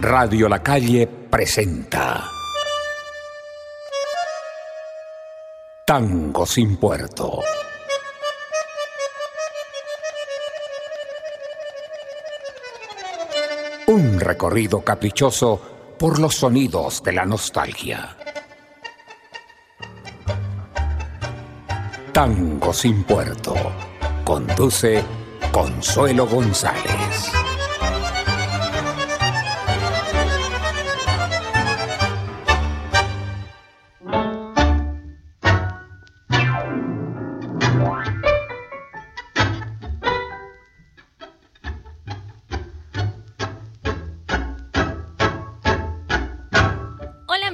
Radio La Calle presenta Tango sin puerto. Un recorrido caprichoso por los sonidos de la nostalgia. Tango sin puerto. Conduce Consuelo González.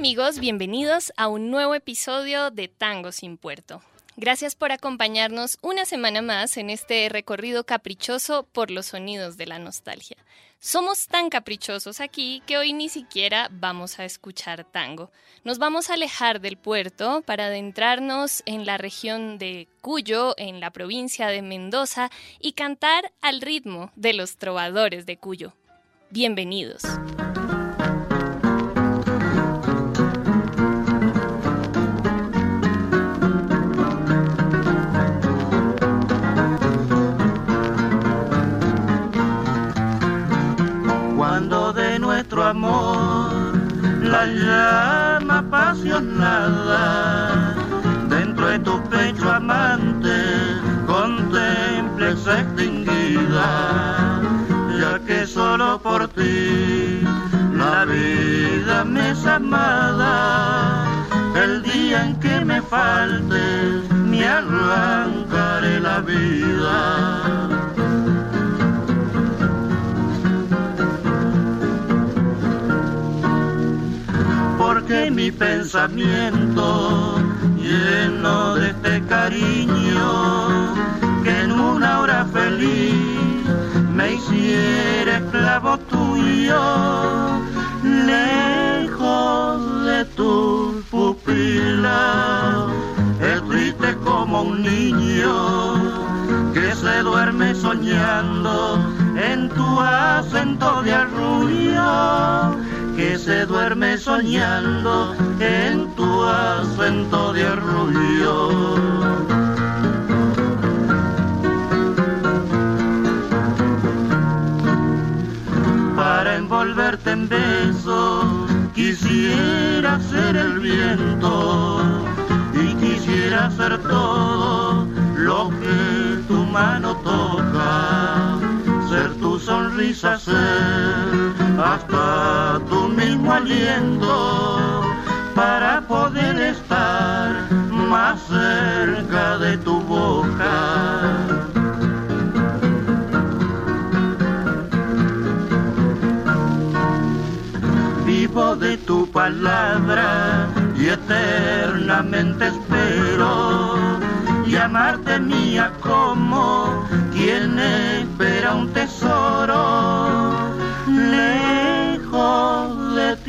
amigos, bienvenidos a un nuevo episodio de Tango sin Puerto. Gracias por acompañarnos una semana más en este recorrido caprichoso por los sonidos de la nostalgia. Somos tan caprichosos aquí que hoy ni siquiera vamos a escuchar tango. Nos vamos a alejar del puerto para adentrarnos en la región de Cuyo, en la provincia de Mendoza, y cantar al ritmo de los trovadores de Cuyo. Bienvenidos. Amor, la llama apasionada dentro de tu pecho amante contemples extinguida, ya que solo por ti la vida me es amada. El día en que me faltes, me arrancaré la vida que mi pensamiento lleno de este cariño que en una hora feliz me hiciera esclavo tuyo lejos de tu pupila es triste como un niño que se duerme soñando en tu acento de arrullo que se duerme soñando en tu acento de arrullo. Para envolverte en besos quisiera ser el viento y quisiera ser todo lo que tu mano toca, sonrisa, ser hasta tu mismo aliento para poder estar más cerca de tu boca. Vivo de tu palabra y eternamente espero llamarte mía como quien espera un tesoro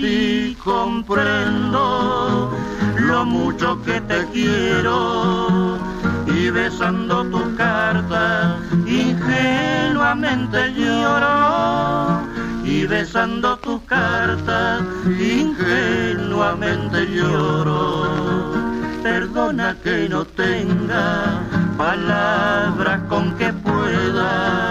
ti comprendo lo mucho que te quiero. Y besando tu carta ingenuamente lloro. Y besando tu carta ingenuamente lloro. Perdona que no tenga palabras con que pueda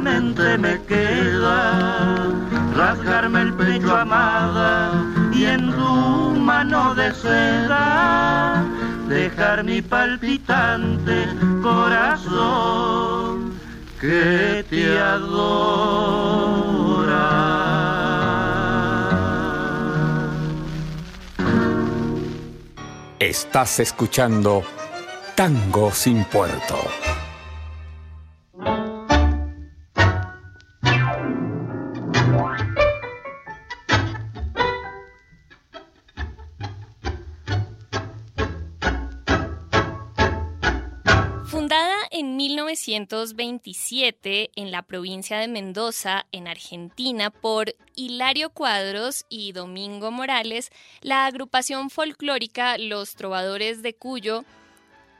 Me queda rasgarme el pecho amada y en tu mano de seda dejar mi palpitante corazón que te adora. Estás escuchando Tango sin Puerto. 1927 en la provincia de Mendoza, en Argentina, por Hilario Cuadros y Domingo Morales, la agrupación folclórica Los Trovadores de Cuyo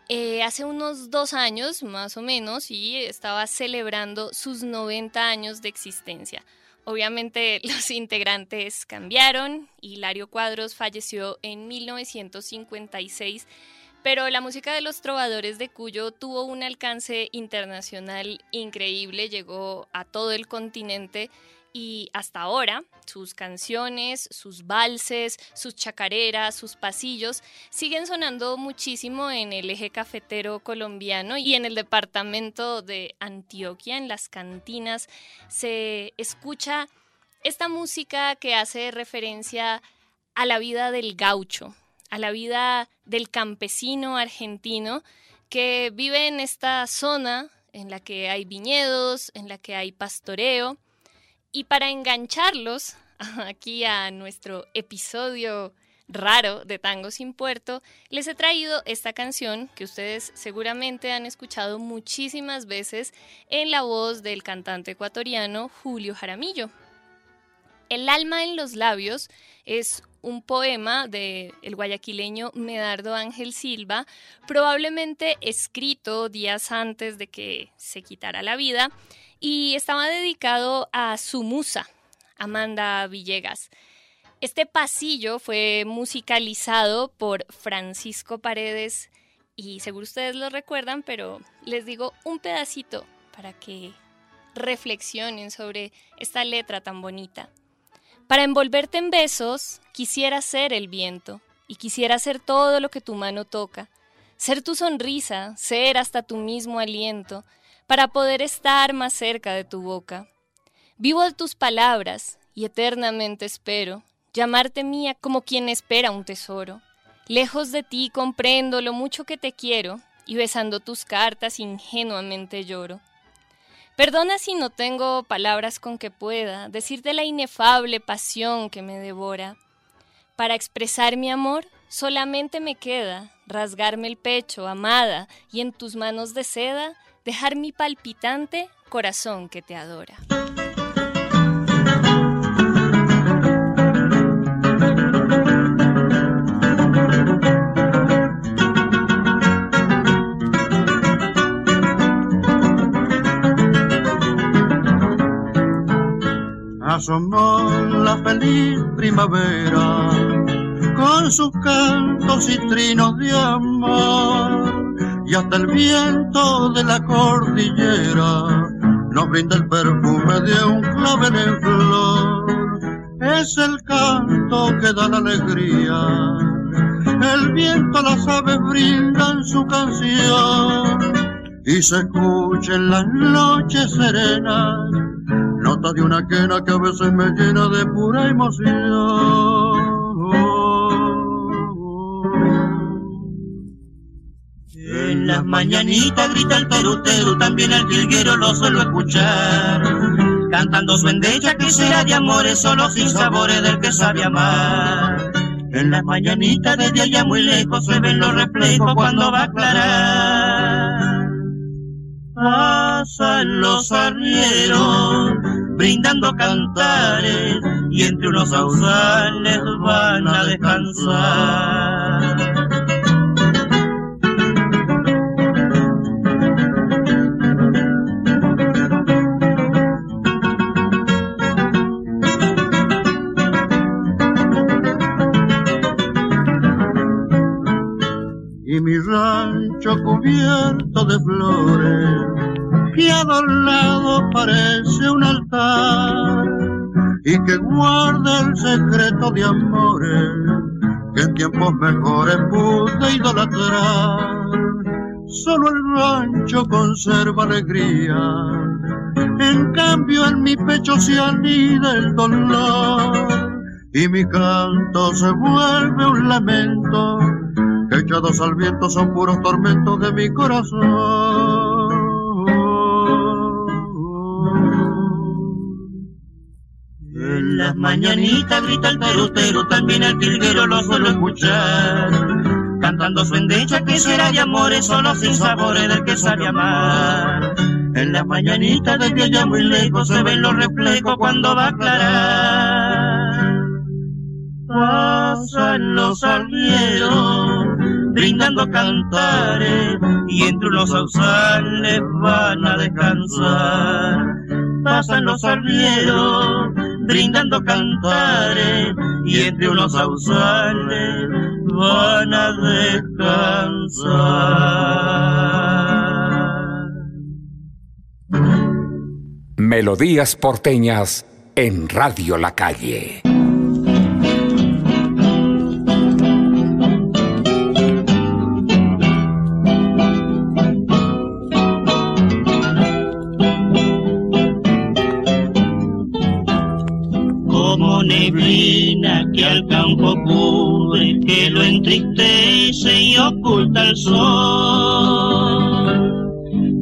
eh, hace unos dos años más o menos y estaba celebrando sus 90 años de existencia. Obviamente los integrantes cambiaron, Hilario Cuadros falleció en 1956, pero la música de los trovadores de Cuyo tuvo un alcance internacional increíble, llegó a todo el continente y hasta ahora sus canciones, sus valses, sus chacareras, sus pasillos siguen sonando muchísimo en el eje cafetero colombiano y en el departamento de Antioquia, en las cantinas, se escucha esta música que hace referencia a la vida del gaucho, a la vida del campesino argentino que vive en esta zona en la que hay viñedos, en la que hay pastoreo y para engancharlos aquí a nuestro episodio raro de Tango sin Puerto, les he traído esta canción que ustedes seguramente han escuchado muchísimas veces en la voz del cantante ecuatoriano Julio Jaramillo. El alma en los labios es un poema del el guayaquileño Medardo Ángel Silva, probablemente escrito días antes de que se quitara la vida y estaba dedicado a su musa, Amanda Villegas. Este pasillo fue musicalizado por Francisco Paredes y seguro ustedes lo recuerdan, pero les digo un pedacito para que reflexionen sobre esta letra tan bonita. Para envolverte en besos, quisiera ser el viento y quisiera ser todo lo que tu mano toca, ser tu sonrisa, ser hasta tu mismo aliento, para poder estar más cerca de tu boca. Vivo de tus palabras y eternamente espero llamarte mía como quien espera un tesoro. Lejos de ti comprendo lo mucho que te quiero y besando tus cartas ingenuamente lloro. Perdona si no tengo palabras con que pueda decirte la inefable pasión que me devora. Para expresar mi amor solamente me queda rasgarme el pecho, amada, y en tus manos de seda dejar mi palpitante corazón que te adora. Asomó la feliz primavera con sus cantos y trinos de amor. Y hasta el viento de la cordillera nos brinda el perfume de un clavel en flor. Es el canto que da la alegría, el viento las aves brindan su canción. Y se escucha en las noches serenas nota de una quena que a veces me llena de pura emoción. En las mañanitas grita el terutero, también el jilguero lo suelo escuchar. Cantando su endecha que será de amores, solo sin sabores del que sabe amar. En las mañanitas desde allá muy lejos se ven los reflejos cuando va a aclarar. Pasan los arrieros brindando cantares y entre unos sausales van a descansar. mi rancho cubierto de flores que adornado parece un el secreto de amores que en tiempos mejores pude idolatrar. Solo el rancho conserva alegría, en cambio en mi pecho se anida el dolor y mi canto se vuelve un lamento echados al viento son puros tormentos de mi corazón. Mañanitas grita el terutero, también el tilguero lo suelo escuchar cantando su endecha que será de amores solo sin sabores del que sabe amar. En las mañanitas de que ya muy lejos se ven los reflejos cuando va a aclarar. Pasan los arrieros brindando cantares y entre unos sausales van a descansar. Pasan los arrieros brindando cantares y entre unos sausales van a descansar. Melodías porteñas en Radio La Calle.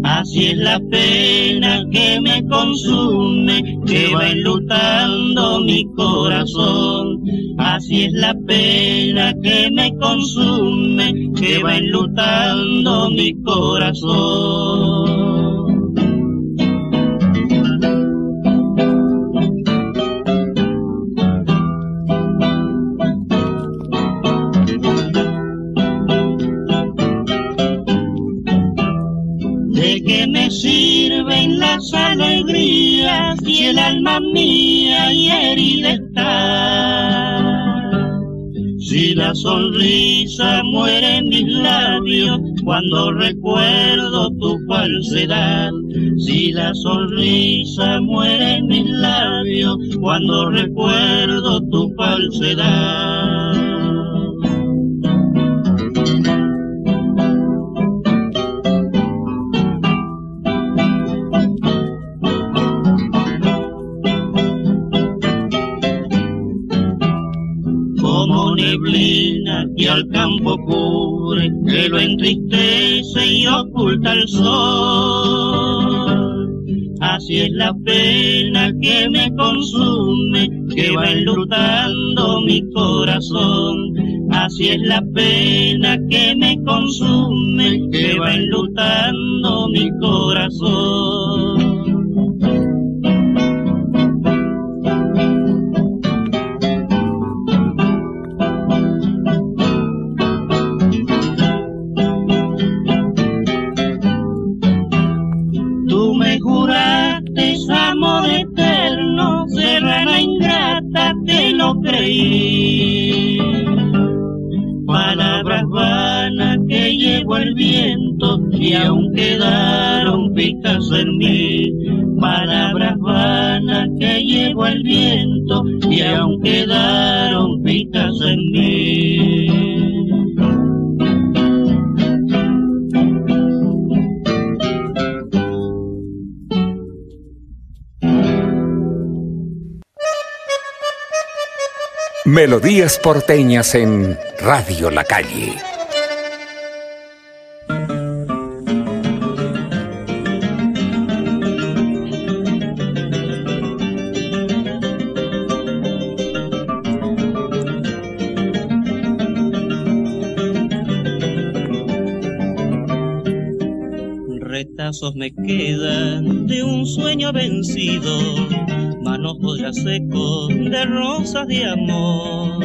Así es la pena que me consume, que va enlutando mi corazón. Así es la pena que me consume, que va enlutando mi corazón. Sonrisa muere en mis labios cuando recuerdo tu falsedad, si la sonrisa muere en mis labios cuando recuerdo tu falsedad. Así es la pena que me consume, que va enlutando mi corazón. Así es la pena que me consume, que va enlutando mi corazón. Palabras vanas que llevo el viento y aún quedaron picas en mí. Palabras vanas que llevo el viento y aún quedaron picas en mí. Melodías porteñas en Radio La Calle. De amor,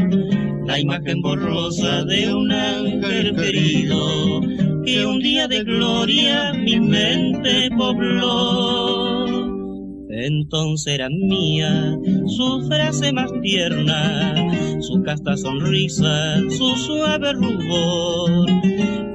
la imagen borrosa de un ángel querido que un día de gloria mi mente pobló. Entonces era mía su frase más tierna, su casta sonrisa, su suave rubor.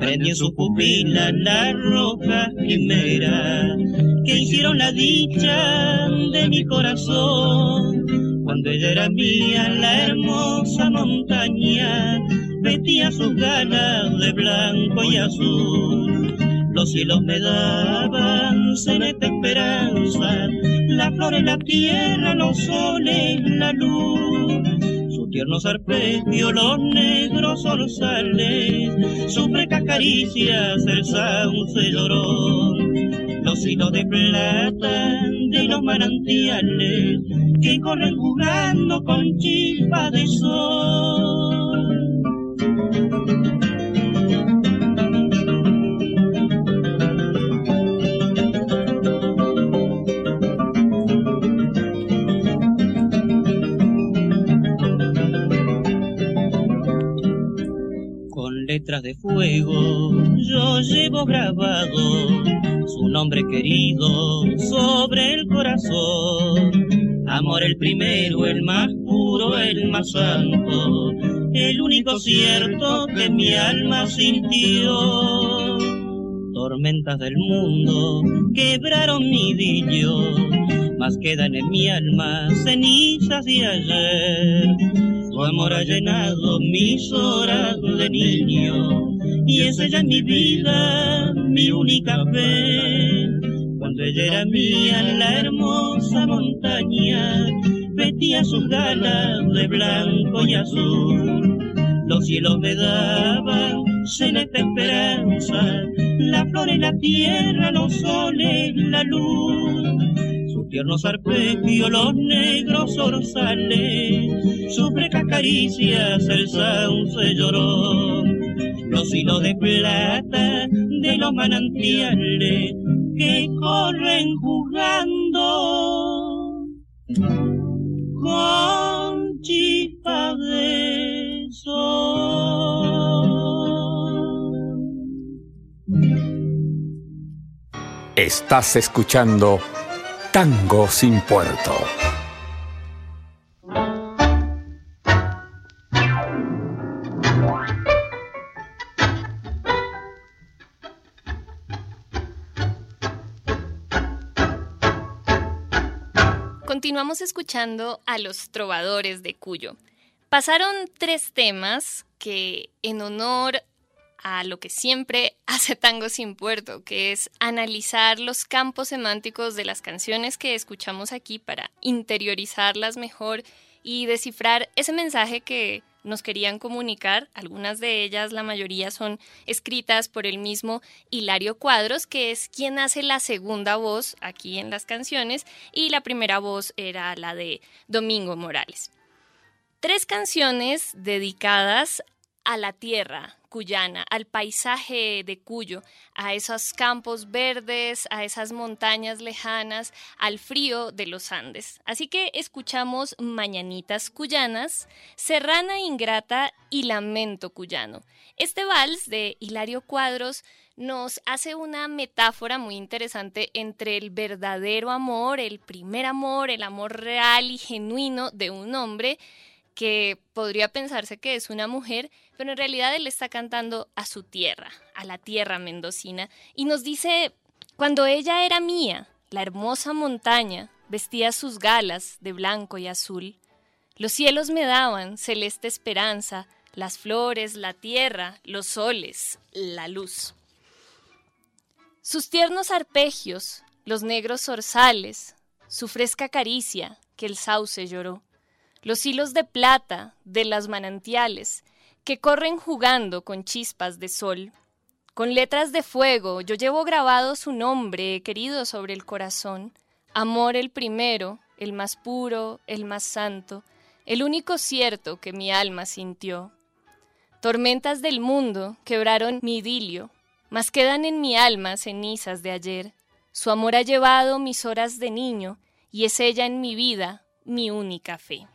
Prendí en su pupila la roja quimera que hicieron la dicha de mi corazón. Cuando ella era mía, la hermosa montaña vestía sus ganas de blanco y azul. Los cielos me daban celeste esperanza, la flor en la tierra, los soles, la luz. Su tierno arpegios, los negros sales, sus frecas caricias, el sauce lloró los hilos de plata de los manantiales que corren jugando con chispa de sol. Con letras de fuego yo llevo grabado su nombre querido sobre el corazón. Amor el primero, el más puro, el más santo, el único cierto que mi alma sintió. Tormentas del mundo quebraron mi dillo, mas quedan en mi alma cenizas de ayer. Tu amor ha llenado mis horas de niño y es ella mi vida, mi única fe. Cuando ella era mía en la hermosa montaña, vestía sus galas de blanco y azul. Los cielos me daban celeste esperanza, la flor en la tierra, los soles, la luz. Sus tiernos arpegios, los negros orzales, sus frescas caricias, el sauce lloró los hilos de plata de los manantiales que corren jugando con chispas de sol. Estás escuchando Tango sin Puerto. Continuamos escuchando a los trovadores de Cuyo. Pasaron tres temas que en honor a lo que siempre hace Tango sin Puerto, que es analizar los campos semánticos de las canciones que escuchamos aquí para interiorizarlas mejor y descifrar ese mensaje que nos querían comunicar. Algunas de ellas, la mayoría, son escritas por el mismo Hilario Cuadros, que es quien hace la segunda voz aquí en las canciones, y la primera voz era la de Domingo Morales. Tres canciones dedicadas a la tierra cuyana, al paisaje de Cuyo, a esos campos verdes, a esas montañas lejanas, al frío de los Andes. Así que escuchamos Mañanitas Cuyanas, Serrana Ingrata y Lamento Cuyano. Este vals de Hilario Cuadros nos hace una metáfora muy interesante entre el verdadero amor, el primer amor, el amor real y genuino de un hombre, que podría pensarse que es una mujer, pero en realidad él está cantando a su tierra, a la tierra mendocina, y nos dice, cuando ella era mía, la hermosa montaña vestía sus galas de blanco y azul, los cielos me daban celeste esperanza, las flores, la tierra, los soles, la luz. Sus tiernos arpegios, los negros zorzales, su fresca caricia que el sauce lloró los hilos de plata de las manantiales que corren jugando con chispas de sol. Con letras de fuego yo llevo grabado su nombre querido sobre el corazón, amor el primero, el más puro, el más santo, el único cierto que mi alma sintió. Tormentas del mundo quebraron mi idilio, mas quedan en mi alma cenizas de ayer. Su amor ha llevado mis horas de niño, y es ella en mi vida mi única fe.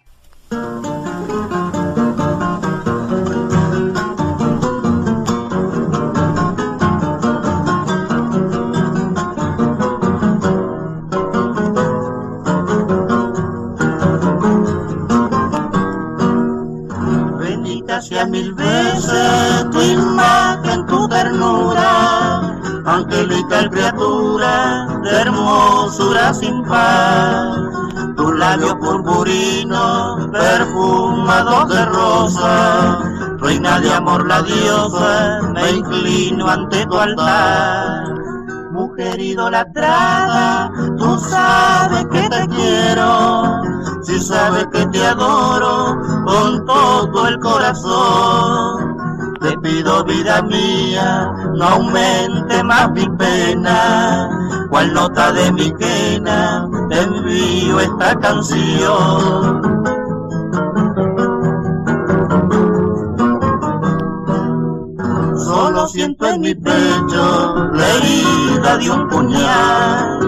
Mil veces tu imagen, tu ternura, angelical criatura de hermosura sin par tus labios purpurinos, perfumados de rosa, reina de amor la diosa, me inclino ante tu altar. Mujer idolatrada, tú sabes que te quiero, si sabes que te adoro con todo el corazón. Te pido vida mía, no aumente más mi pena, cual nota de mi quena, te envío esta canción. Solo siento en mi pecho la herida de un puñal,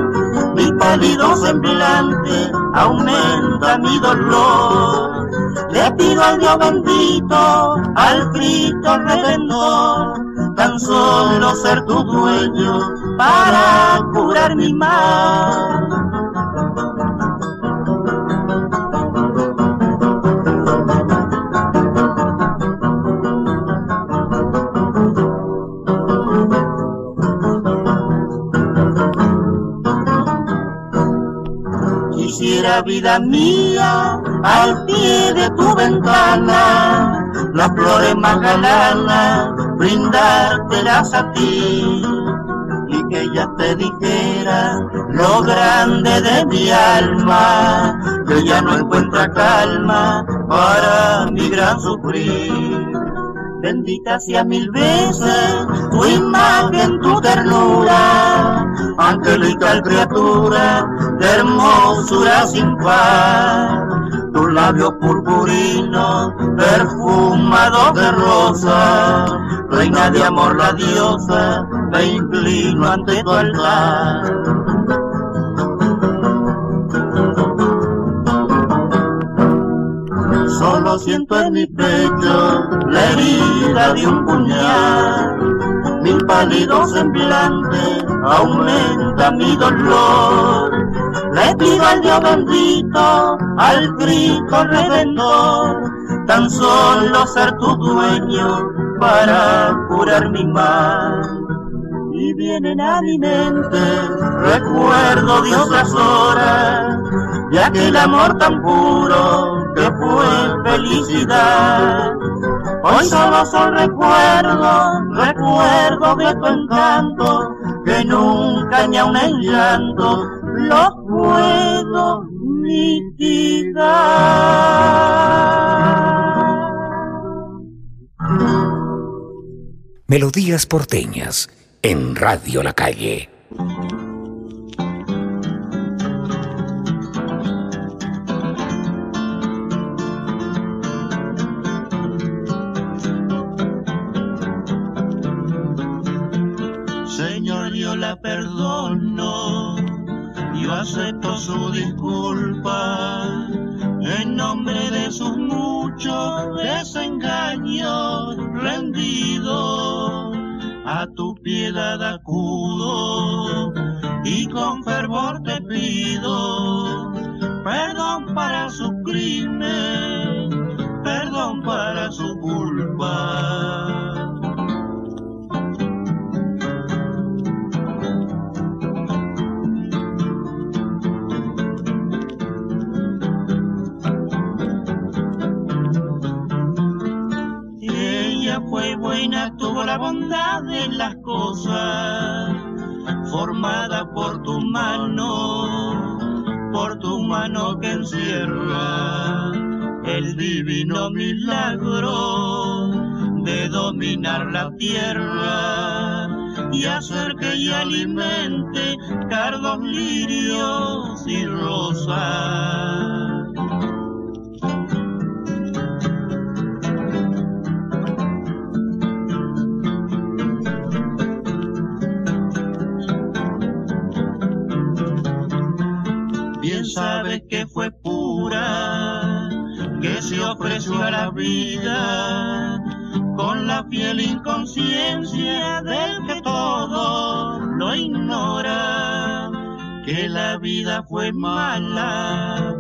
mi pálido semblante aumenta mi dolor. Le pido al Dios bendito, al Cristo Redentor, tan solo ser tu dueño para curar mi mal. Quisiera vida mía al pie de tu ventana, las flores más galanas, brindártelas a ti y que ella te dijera lo grande de mi alma, que ya no encuentra calma para mi gran sufrir. Bendita sea mil veces tu imagen, tu ternura, angelical criatura de hermosura sin par. Tus labios purpurinos, perfumados de rosa, reina de amor la diosa, me inclino ante tu altar. Siento en mi pecho la herida de un puñal. Mi pálido semblante aumenta mi dolor. Le pido al Dios bendito, al Cristo redentor, tan solo ser tu dueño para curar mi mal. Y vienen a mi mente recuerdo de otras horas, de aquel amor tan puro que fue felicidad. Hoy solo son recuerdos, recuerdos de tu encanto, que nunca ni aun en llanto los puedo mitigar. Melodías porteñas en Radio La Calle. Sus muchos desengaños rendido a tu piedad acudo y con fervor te pido perdón para su crimen, perdón para su culpa. La tierra y hacer que ella alimente cardos, lirios y rosas. La vida fue mala,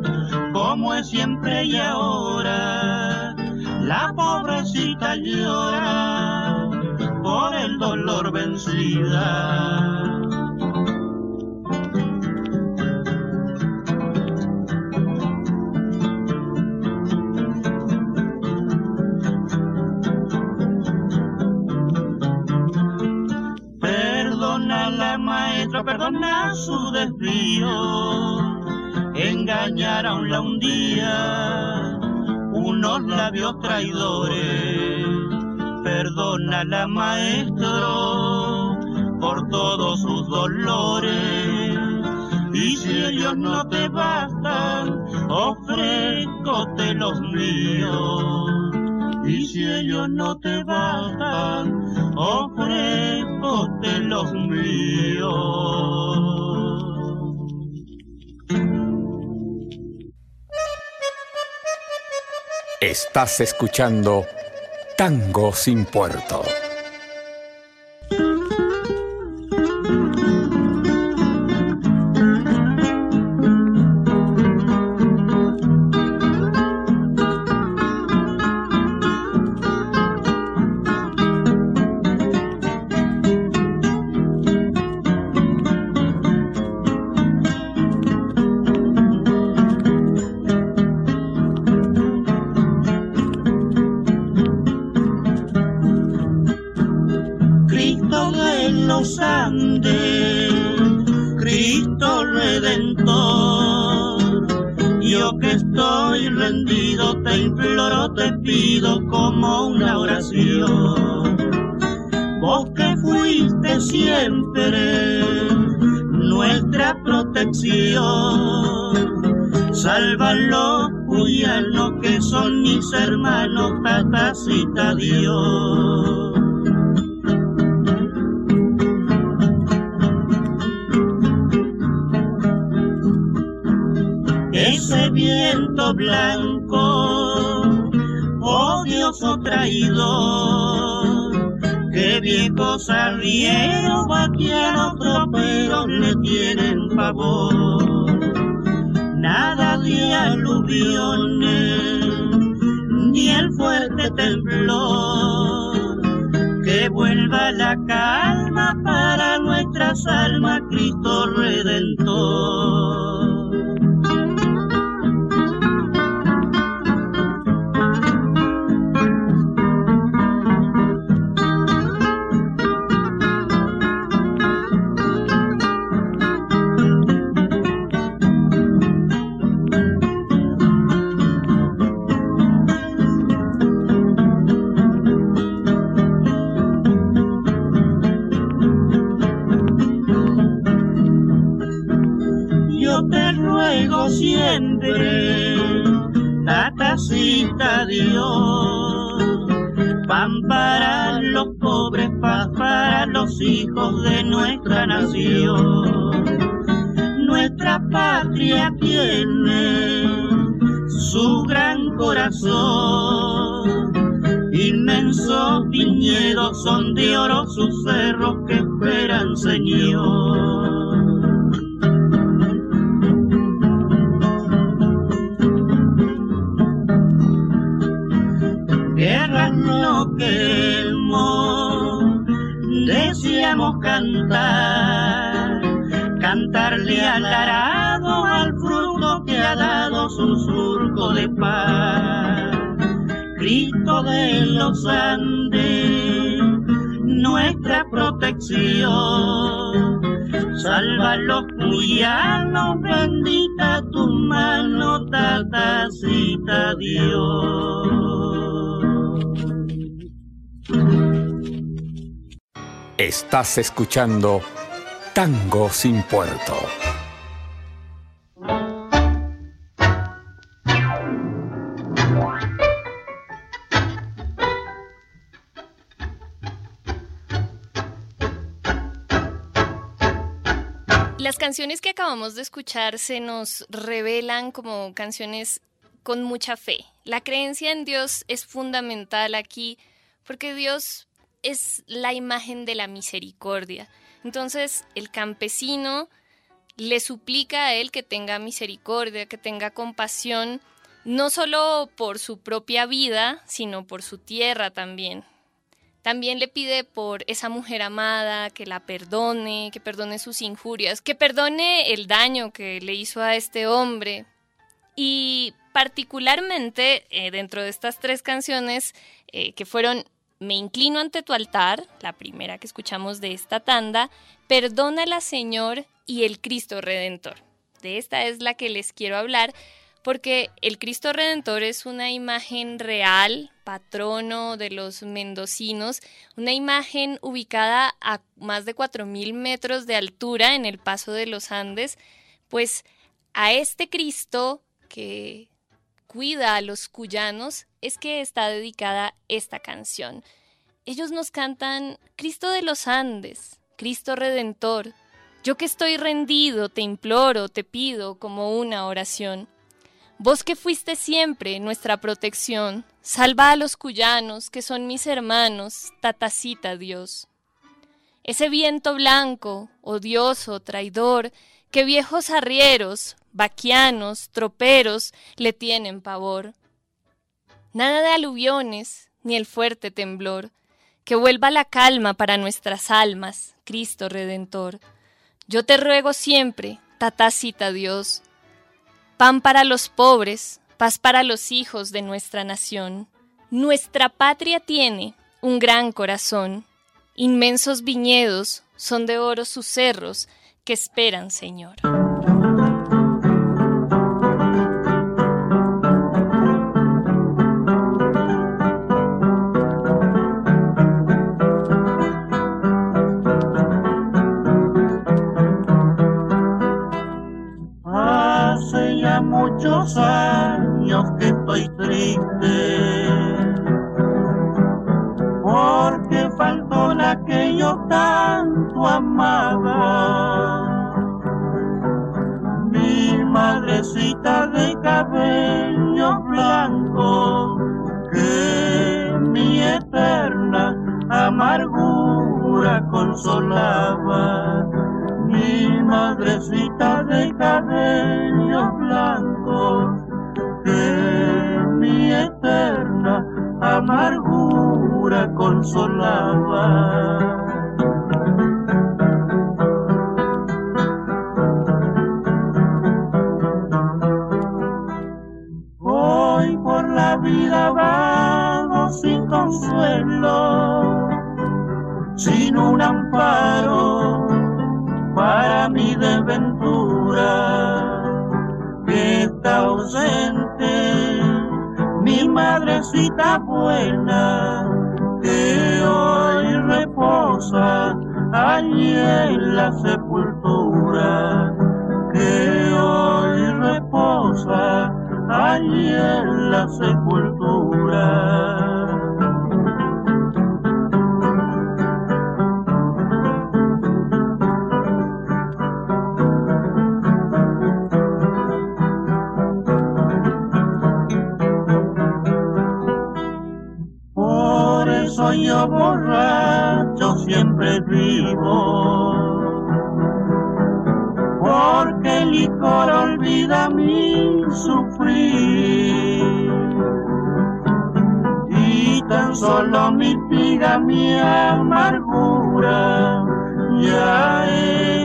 como es siempre y ahora. La pobrecita llora por el dolor vencida. Ellos no te bastan, ofrécote los míos. Y si ellos no te bastan, ofrécote los míos. Estás escuchando Tango sin Puerto. Mis hermanos, tatacita Dios. Ese viento blanco odioso traidor. Que viejos arrieros vaquianos troperos le tienen favor. Nada de aluviones, ni el fuerte temblor. Que vuelva la calma para nuestras almas, Cristo Redentor. Dios. Pan para los pobres, paz para los hijos de nuestra nación. Nuestra patria tiene su gran corazón. Inmensos viñedos son de oro sus cerros de los Andes, nuestra protección, salva los cuyanos, bendita tu mano, tatacita Dios. Estás escuchando Tango sin Puerto. Canciones que acabamos de escuchar se nos revelan como canciones con mucha fe. La creencia en Dios es fundamental aquí porque Dios es la imagen de la misericordia. Entonces el campesino le suplica a él que tenga misericordia, que tenga compasión, no solo por su propia vida, sino por su tierra también. También le pide por esa mujer amada que la perdone, que perdone sus injurias, que perdone el daño que le hizo a este hombre. Y particularmente eh, dentro de estas tres canciones eh, que fueron me inclino ante tu altar, la primera que escuchamos de esta tanda, Perdónala Señor y el Cristo Redentor. De esta es la que les quiero hablar porque el Cristo Redentor es una imagen real, patrono de los mendocinos, una imagen ubicada a más de 4.000 metros de altura en el paso de los Andes, pues a este Cristo que cuida a los cuyanos es que está dedicada esta canción. Ellos nos cantan Cristo de los Andes, Cristo Redentor, yo que estoy rendido, te imploro, te pido como una oración. Vos que fuiste siempre nuestra protección, salva a los cuyanos, que son mis hermanos, tatacita Dios. Ese viento blanco, odioso, traidor, que viejos arrieros, vaquianos, troperos le tienen pavor. Nada de aluviones, ni el fuerte temblor, que vuelva la calma para nuestras almas, Cristo Redentor. Yo te ruego siempre, tatacita Dios, pan para los pobres, paz para los hijos de nuestra nación. Nuestra patria tiene un gran corazón, inmensos viñedos, son de oro sus cerros que esperan, Señor. años que estoy triste, porque faltó la que tanto amaba. Mi madrecita de cabello blanco, que mi eterna amargura consolaba mi madrecita de cabello blanco, que mi eterna amargura consolaba. Hoy por la vida vamos sin consuelo, sin un amparo para mi desventura que está ausente mi madrecita buena que hoy reposa allí en la sepultura que hoy reposa allí en la sepultura yo borracho siempre vivo, porque el licor olvida mi sufrir. Y tan solo mitiga mi amargura, ya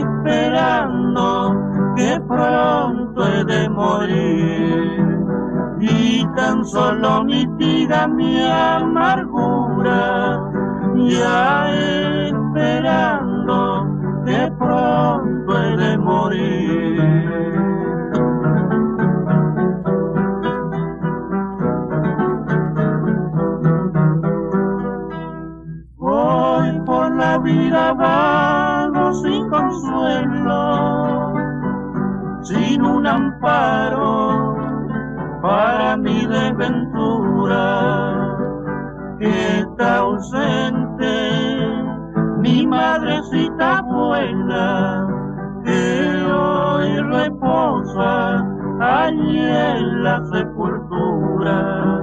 esperando que pronto he de morir. Y tan solo mitiga mi amargura, ya esperando que pronto he de morir. Hoy por la vida vago sin consuelo, sin un amparo para mi desventura que está ausente mi madrecita buena que hoy reposa allí en la sepultura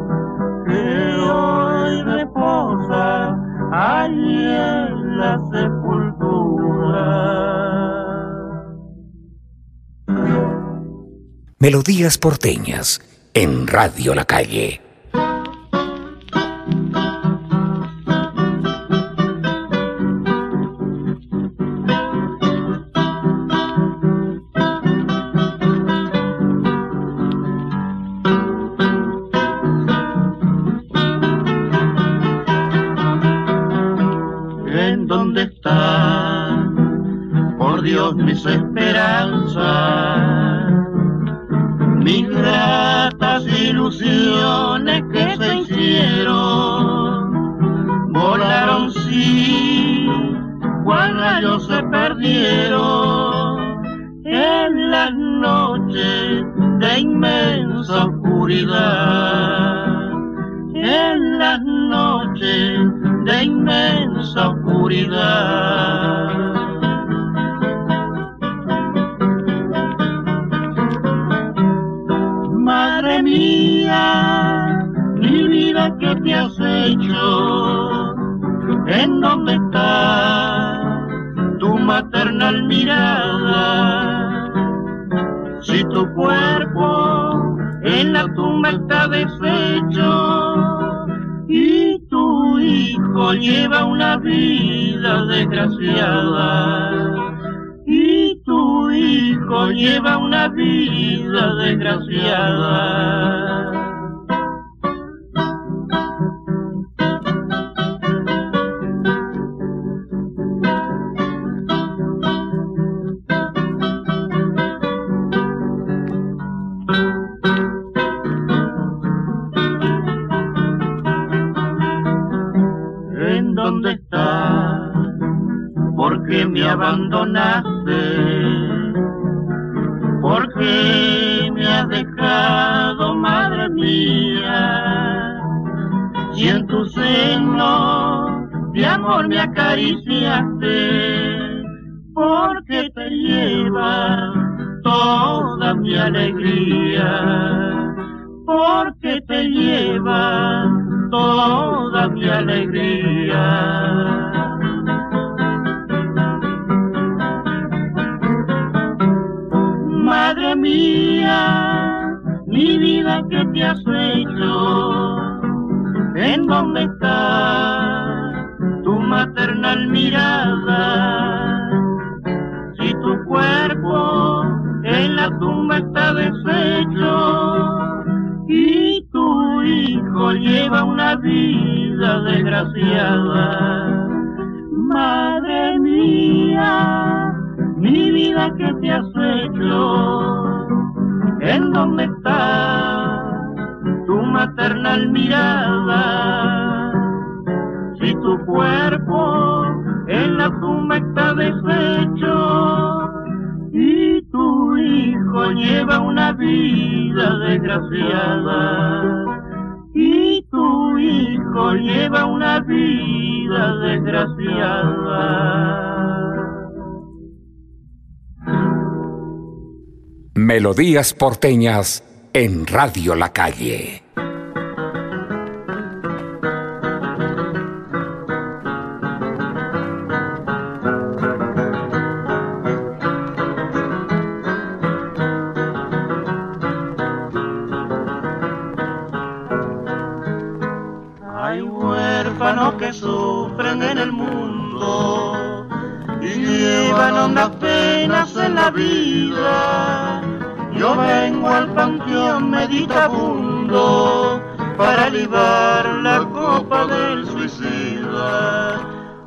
que hoy reposa allí en la sepultura Melodías porteñas en Radio La Calle. Y tu hijo lleva una vida desgraciada tu hijo lleva una vida desgraciada. Mirada? Si tu cuerpo en la tumba está deshecho y tu hijo lleva una vida desgraciada. Y tu hijo lleva una vida desgraciada. Melodías porteñas en Radio La Calle. Para libar la copa del suicida.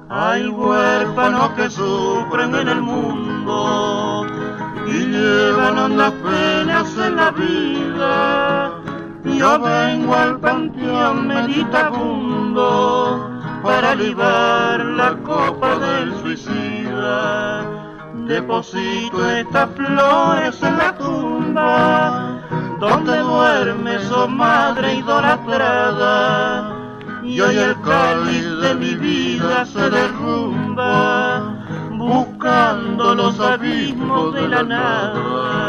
Hay huérfanos que sufren en el mundo y llevan hondas penas en la vida. Yo vengo al panteón meditabundo para libar la copa del suicida deposito estas flores madre idolatrada. Y hoy el cáliz de mi vida se derrumba, buscando los abismos de la nada.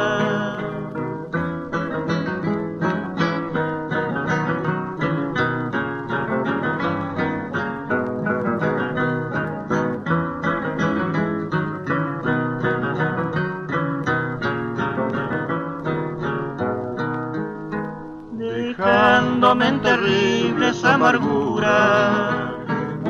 Amargura,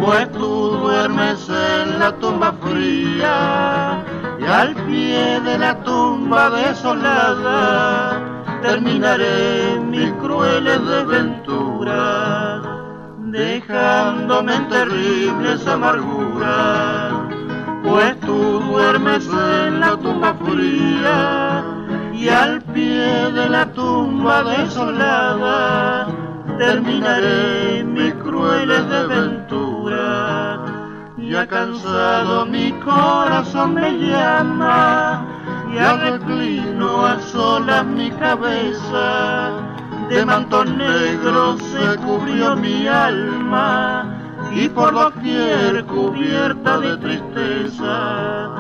pues tú duermes en la tumba fría y al pie de la tumba desolada terminaré mis crueles desventuras, dejándome en terribles amarguras, pues tú duermes en la tumba fría y al pie de la tumba desolada terminaré mis crueles desventuras. Ya cansado mi corazón me llama, ya reclino a solas mi cabeza. De manto negro se cubrió mi alma y por doquier cubierta de tristeza.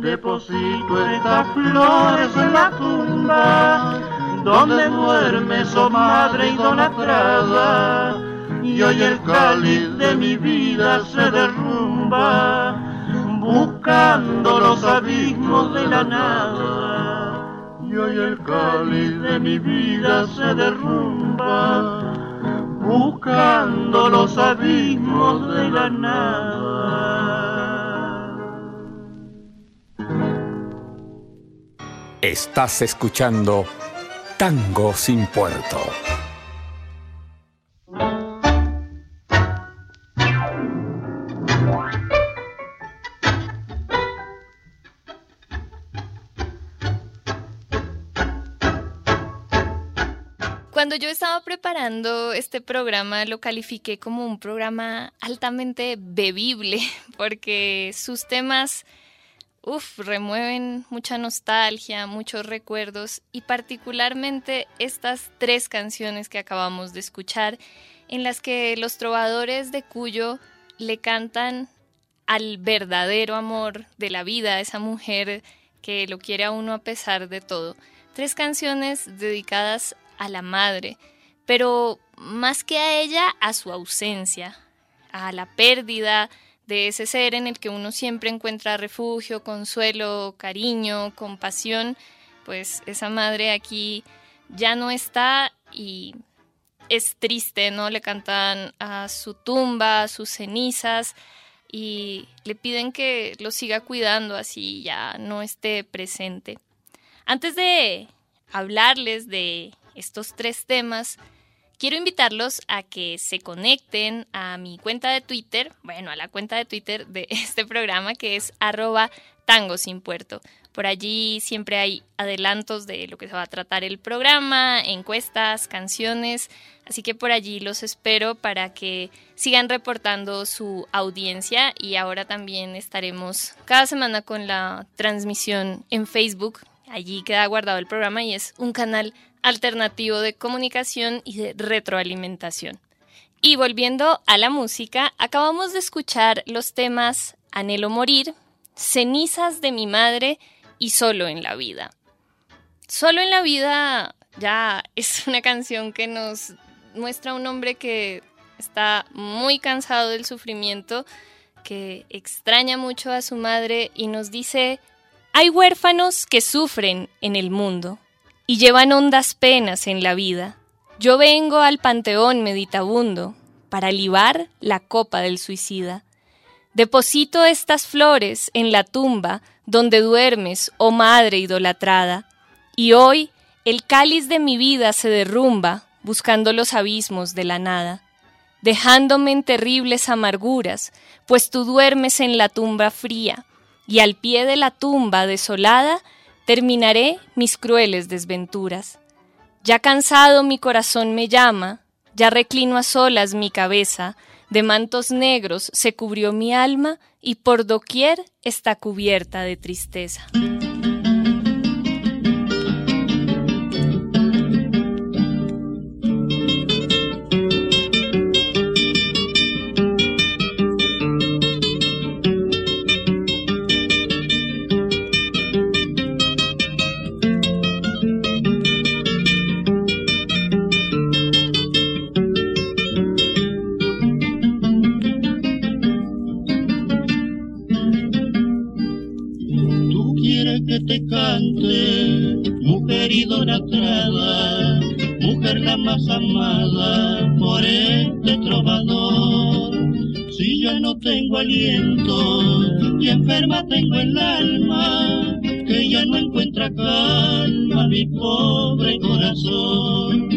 Deposito estas flores en la tumba donde duermes, oh madre idolatrada, y hoy el cáliz de mi vida se derrumba, buscando los abismos de la nada. Y hoy el cáliz de mi vida se derrumba, buscando los abismos de la nada. Estás escuchando Tango sin Puerto. Cuando yo estaba preparando este programa lo califiqué como un programa altamente bebible porque sus temas uf, remueven mucha nostalgia, muchos recuerdos y particularmente estas tres canciones que acabamos de escuchar en las que los trovadores de Cuyo le cantan al verdadero amor de la vida, esa mujer que lo quiere a uno a pesar de todo. Tres canciones dedicadas a la madre, pero más que a ella, a su ausencia, a la pérdida, de ese ser en el que uno siempre encuentra refugio, consuelo, cariño, compasión, pues esa madre aquí ya no está y es triste, ¿no? Le cantan a su tumba, a sus cenizas y le piden que lo siga cuidando así ya no esté presente. Antes de hablarles de estos tres temas, quiero invitarlos a que se conecten a mi cuenta de Twitter, bueno, a la cuenta de Twitter de este programa que es arroba tango sin puerto. Por allí siempre hay adelantos de lo que se va a tratar el programa, encuestas, canciones, así que por allí los espero para que sigan reportando su audiencia y ahora también estaremos cada semana con la transmisión en Facebook. Allí queda guardado el programa y es un canal alternativo de comunicación y de retroalimentación. Y volviendo a la música, acabamos de escuchar los temas Anhelo Morir, Cenizas de mi Madre y Solo en la Vida. Solo en la Vida ya es una canción que nos muestra un hombre que está muy cansado del sufrimiento, que extraña mucho a su madre y nos dice, hay huérfanos que sufren en el mundo y llevan hondas penas en la vida. Yo vengo al panteón meditabundo para libar la copa del suicida. Deposito estas flores en la tumba donde duermes, oh madre idolatrada, y hoy el cáliz de mi vida se derrumba buscando los abismos de la nada, dejándome en terribles amarguras, pues tú duermes en la tumba fría, y al pie de la tumba desolada terminaré mis crueles desventuras. Ya cansado mi corazón me llama, ya reclino a solas mi cabeza, de mantos negros se cubrió mi alma y por doquier está cubierta de tristeza. Mujer la más amada por este trovador. Si ya no tengo aliento y enferma tengo el alma, que ya no encuentra calma mi pobre corazón.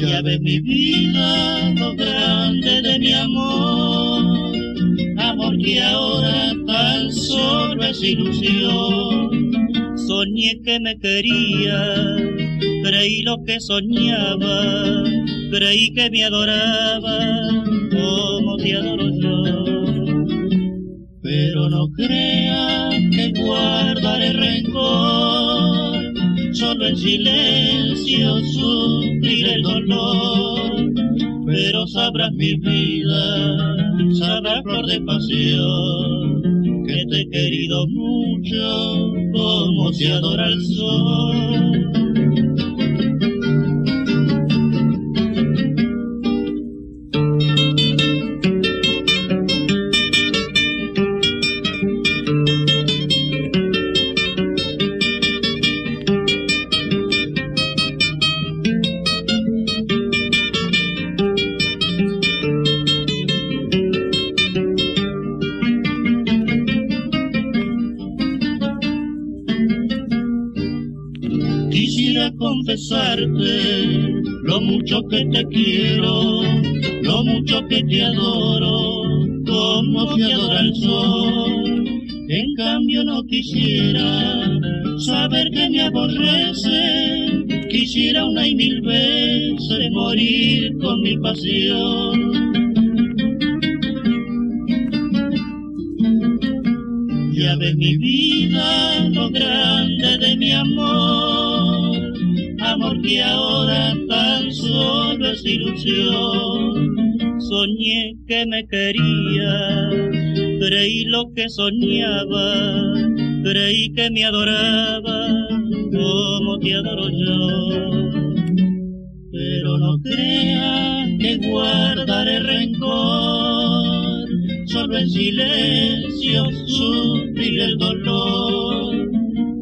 Ya ve mi vida lo grande de mi amor, amor que ahora tan solo es ilusión. Soñé que me quería, creí lo que soñaba, creí que me adoraba como te adoro yo. Pero no creas que guardaré rencor, solo en silencio sufriré el dolor. Pero sabrás mi vida, sabrás flor de pasión que te he querido mucho como se adora el sol. Lo mucho que te quiero, lo mucho que te adoro, como te adora el sol. En cambio no quisiera saber que me aborrece, quisiera una y mil veces morir con mi pasión. Ya ves mi vida, lo grande de mi amor amor que ahora tan solo es ilusión. Soñé que me quería, creí lo que soñaba, creí que me adoraba como te adoro yo. Pero no crean que guardaré rencor, solo en silencio sufrir el dolor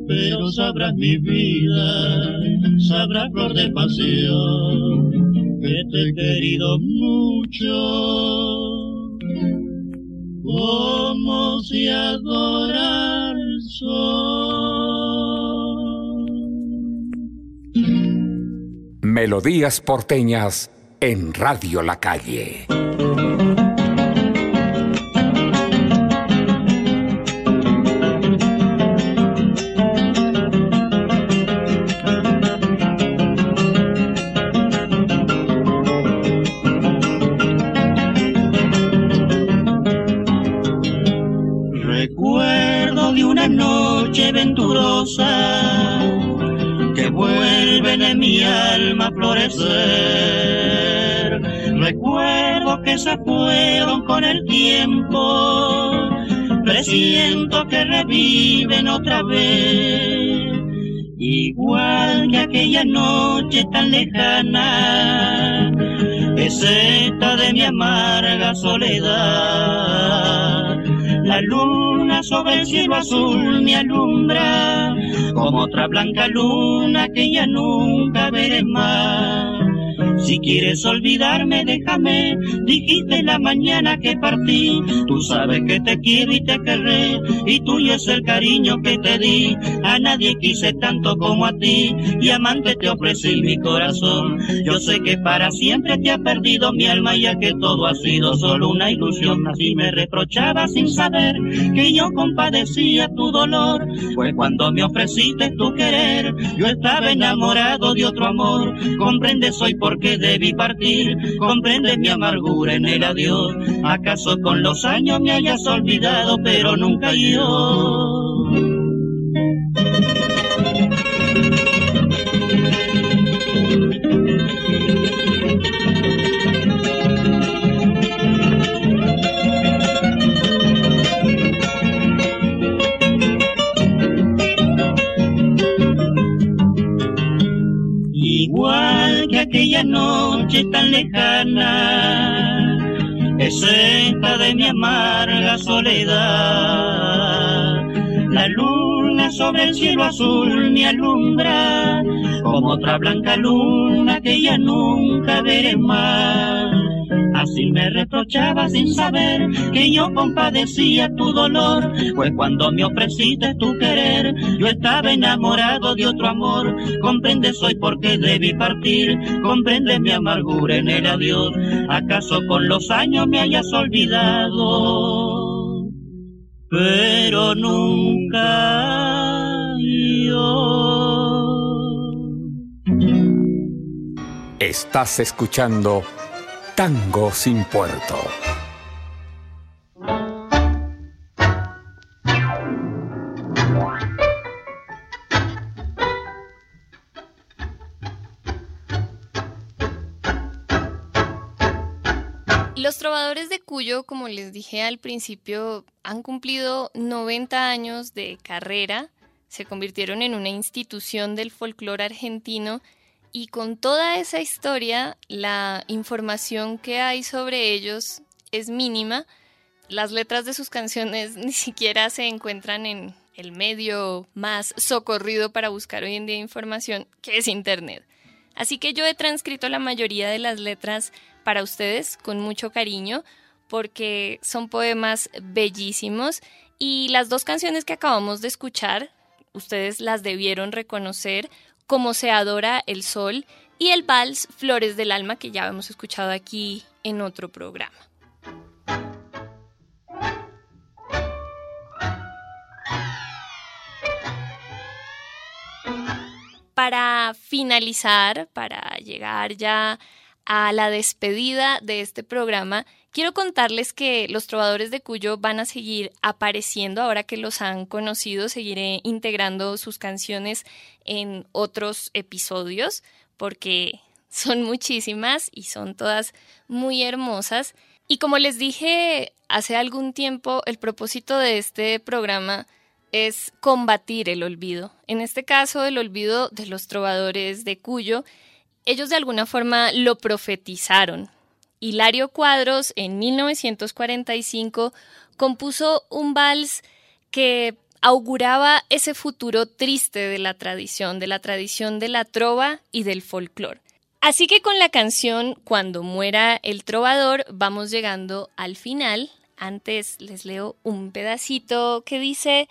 pero sabrás mi vida, sabrás flor de pasión, que te he querido mucho, como se adora el sol. Melodías porteñas en Radio La Calle. Que vuelven en mi alma a florecer. Recuerdo que se fueron con el tiempo, presiento que reviven otra vez. Igual que aquella noche tan lejana, es esta de mi amarga soledad la luna sobre el cielo azul me alumbra, como otra blanca luna que ya nunca veré más. Si quieres olvidarme, déjame. Dijiste la mañana que partí. Tú sabes que te quiero y te querré. Y tuyo es el cariño que te di. A nadie quise tanto como a ti. Y amante te ofrecí mi corazón. Yo sé que para siempre te ha perdido mi alma, ya que todo ha sido solo una ilusión. Así me reprochaba sin saber que yo compadecía tu dolor. Fue cuando me ofreciste tu querer. Yo estaba enamorado de otro amor. Comprende, soy porque debí partir, comprende mi amargura en el adiós. ¿Acaso con los años me hayas olvidado, pero nunca yo? Aquella noche tan lejana, es esta de mi amarga soledad. La luna sobre el cielo azul me alumbra, como otra blanca luna que ya nunca veré más. Así me reprochaba sin saber que yo compadecía tu dolor. Fue cuando me ofreciste tu querer. Yo estaba enamorado de otro amor. Comprende soy porque debí partir. Comprende mi amargura en el adiós. ¿Acaso con los años me hayas olvidado? Pero nunca yo. Estás escuchando Tango sin puerto. Los trovadores de Cuyo, como les dije al principio, han cumplido 90 años de carrera, se convirtieron en una institución del folclore argentino y con toda esa historia, la información que hay sobre ellos es mínima. Las letras de sus canciones ni siquiera se encuentran en el medio más socorrido para buscar hoy en día información, que es Internet. Así que yo he transcrito la mayoría de las letras para ustedes con mucho cariño porque son poemas bellísimos y las dos canciones que acabamos de escuchar, ustedes las debieron reconocer como Se adora el sol y el vals Flores del alma que ya hemos escuchado aquí en otro programa. Para finalizar, para llegar ya a la despedida de este programa, quiero contarles que los trovadores de Cuyo van a seguir apareciendo ahora que los han conocido, seguiré integrando sus canciones en otros episodios porque son muchísimas y son todas muy hermosas. Y como les dije hace algún tiempo, el propósito de este programa es combatir el olvido. En este caso, el olvido de los trovadores de Cuyo ellos de alguna forma lo profetizaron. Hilario Cuadros en 1945 compuso un vals que auguraba ese futuro triste de la tradición, de la tradición de la trova y del folclore. Así que con la canción Cuando muera el trovador vamos llegando al final. Antes les leo un pedacito que dice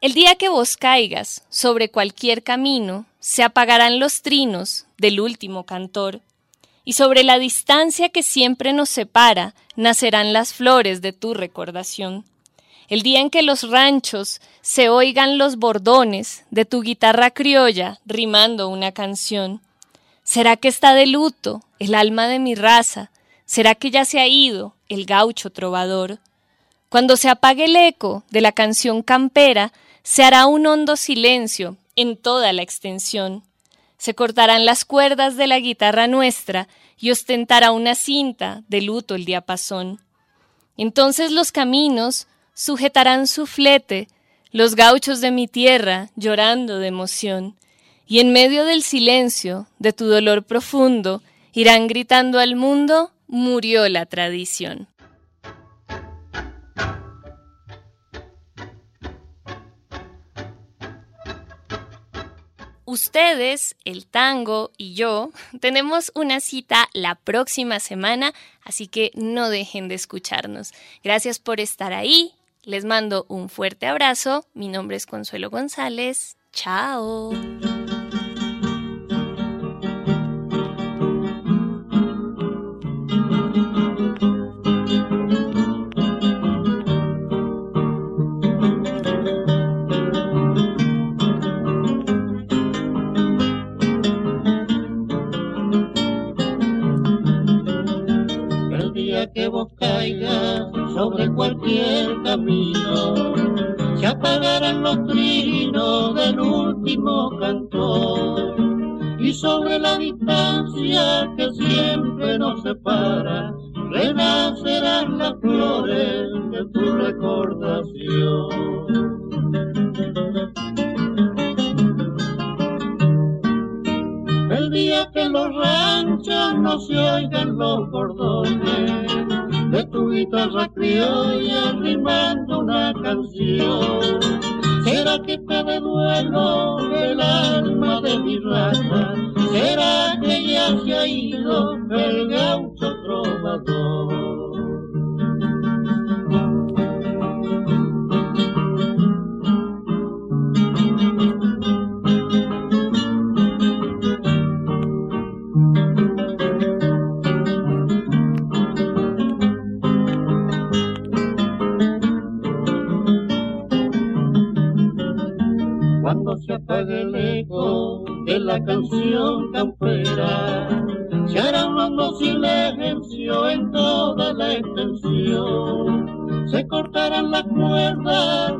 el día que vos caigas sobre cualquier camino, se apagarán los trinos del último cantor, y sobre la distancia que siempre nos separa nacerán las flores de tu recordación. El día en que los ranchos se oigan los bordones de tu guitarra criolla rimando una canción. ¿Será que está de luto el alma de mi raza? ¿Será que ya se ha ido el gaucho trovador? Cuando se apague el eco de la canción campera, se hará un hondo silencio en toda la extensión. Se cortarán las cuerdas de la guitarra nuestra y ostentará una cinta de luto el diapasón. Entonces los caminos sujetarán su flete, los gauchos de mi tierra llorando de emoción, y en medio del silencio de tu dolor profundo irán gritando al mundo murió la tradición. Ustedes, el tango y yo tenemos una cita la próxima semana, así que no dejen de escucharnos. Gracias por estar ahí. Les mando un fuerte abrazo. Mi nombre es Consuelo González. Chao.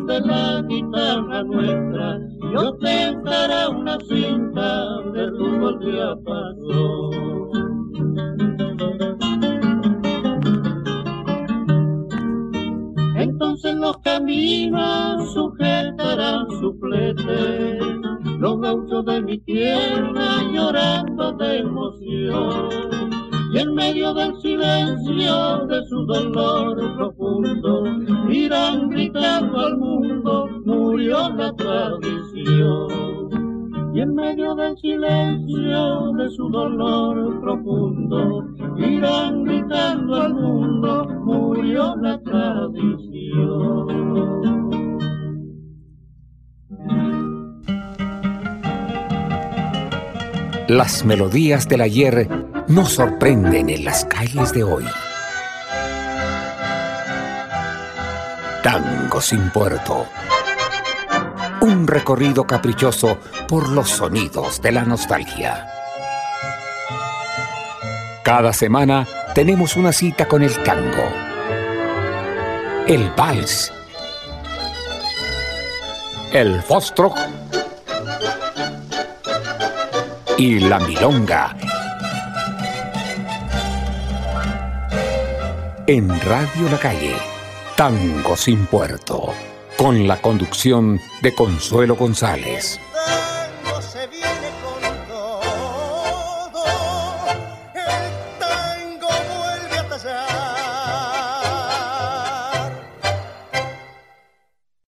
de la guitarra nuestra, yo te daré una cinta de rumbo día pasó. Entonces los caminos sujetarán su flete, los gauchos de mi tierra llorando de emoción y en medio del silencio de su dolor profundo irán gritando al mundo, murió la tradición y en medio del silencio de su dolor profundo, irán gritando al mundo, murió la tradición. Las melodías del ayer nos sorprenden en las calles de hoy. Tango sin puerto. Un recorrido caprichoso por los sonidos de la nostalgia. Cada semana tenemos una cita con el tango, el vals, el fostro. Y la milonga. En Radio La Calle, Tango sin Puerto con la conducción de Consuelo González.